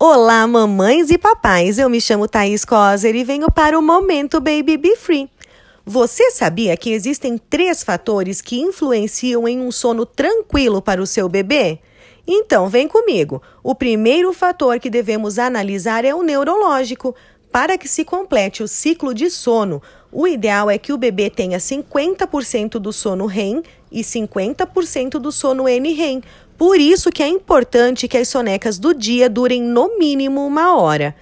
Olá, mamães e papais. Eu me chamo Thaís Coser e venho para o Momento Baby Be Free. Você sabia que existem três fatores que influenciam em um sono tranquilo para o seu bebê? Então, vem comigo. O primeiro fator que devemos analisar é o neurológico. Para que se complete o ciclo de sono, o ideal é que o bebê tenha 50% do sono REM e 50% do sono NREM, por isso que é importante que as sonecas do dia durem no mínimo uma hora.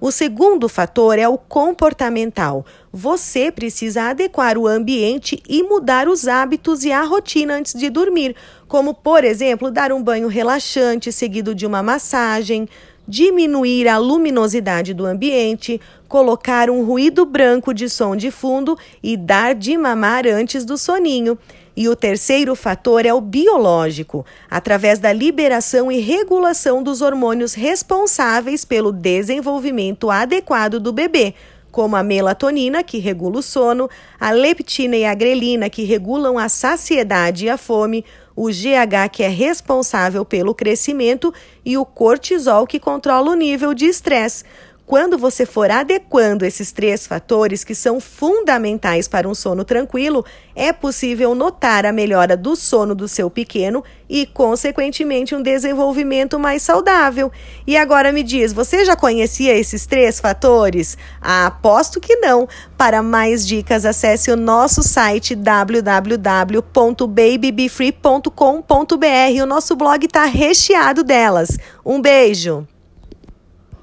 O segundo fator é o comportamental. Você precisa adequar o ambiente e mudar os hábitos e a rotina antes de dormir, como, por exemplo, dar um banho relaxante seguido de uma massagem, diminuir a luminosidade do ambiente, colocar um ruído branco de som de fundo e dar de mamar antes do soninho. E o terceiro fator é o biológico, através da liberação e regulação dos hormônios responsáveis pelo desenvolvimento adequado do bebê, como a melatonina, que regula o sono, a leptina e a grelina, que regulam a saciedade e a fome, o GH, que é responsável pelo crescimento, e o cortisol, que controla o nível de estresse. Quando você for adequando esses três fatores que são fundamentais para um sono tranquilo, é possível notar a melhora do sono do seu pequeno e, consequentemente, um desenvolvimento mais saudável. E agora me diz, você já conhecia esses três fatores? Ah, aposto que não. Para mais dicas, acesse o nosso site www.babybefree.com.br. O nosso blog está recheado delas. Um beijo!